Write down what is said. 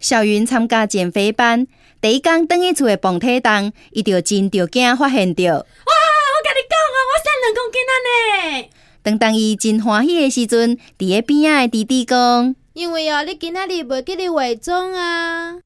小云参加减肥班，第一天登一厝的蹦体重，伊就真着惊，发现着。哇！我跟你讲啊，我瘦两公斤啊呢。当当伊真欢喜的时阵，伫个边仔的弟弟讲：“因为哦，你今仔日袂记得化妆啊。”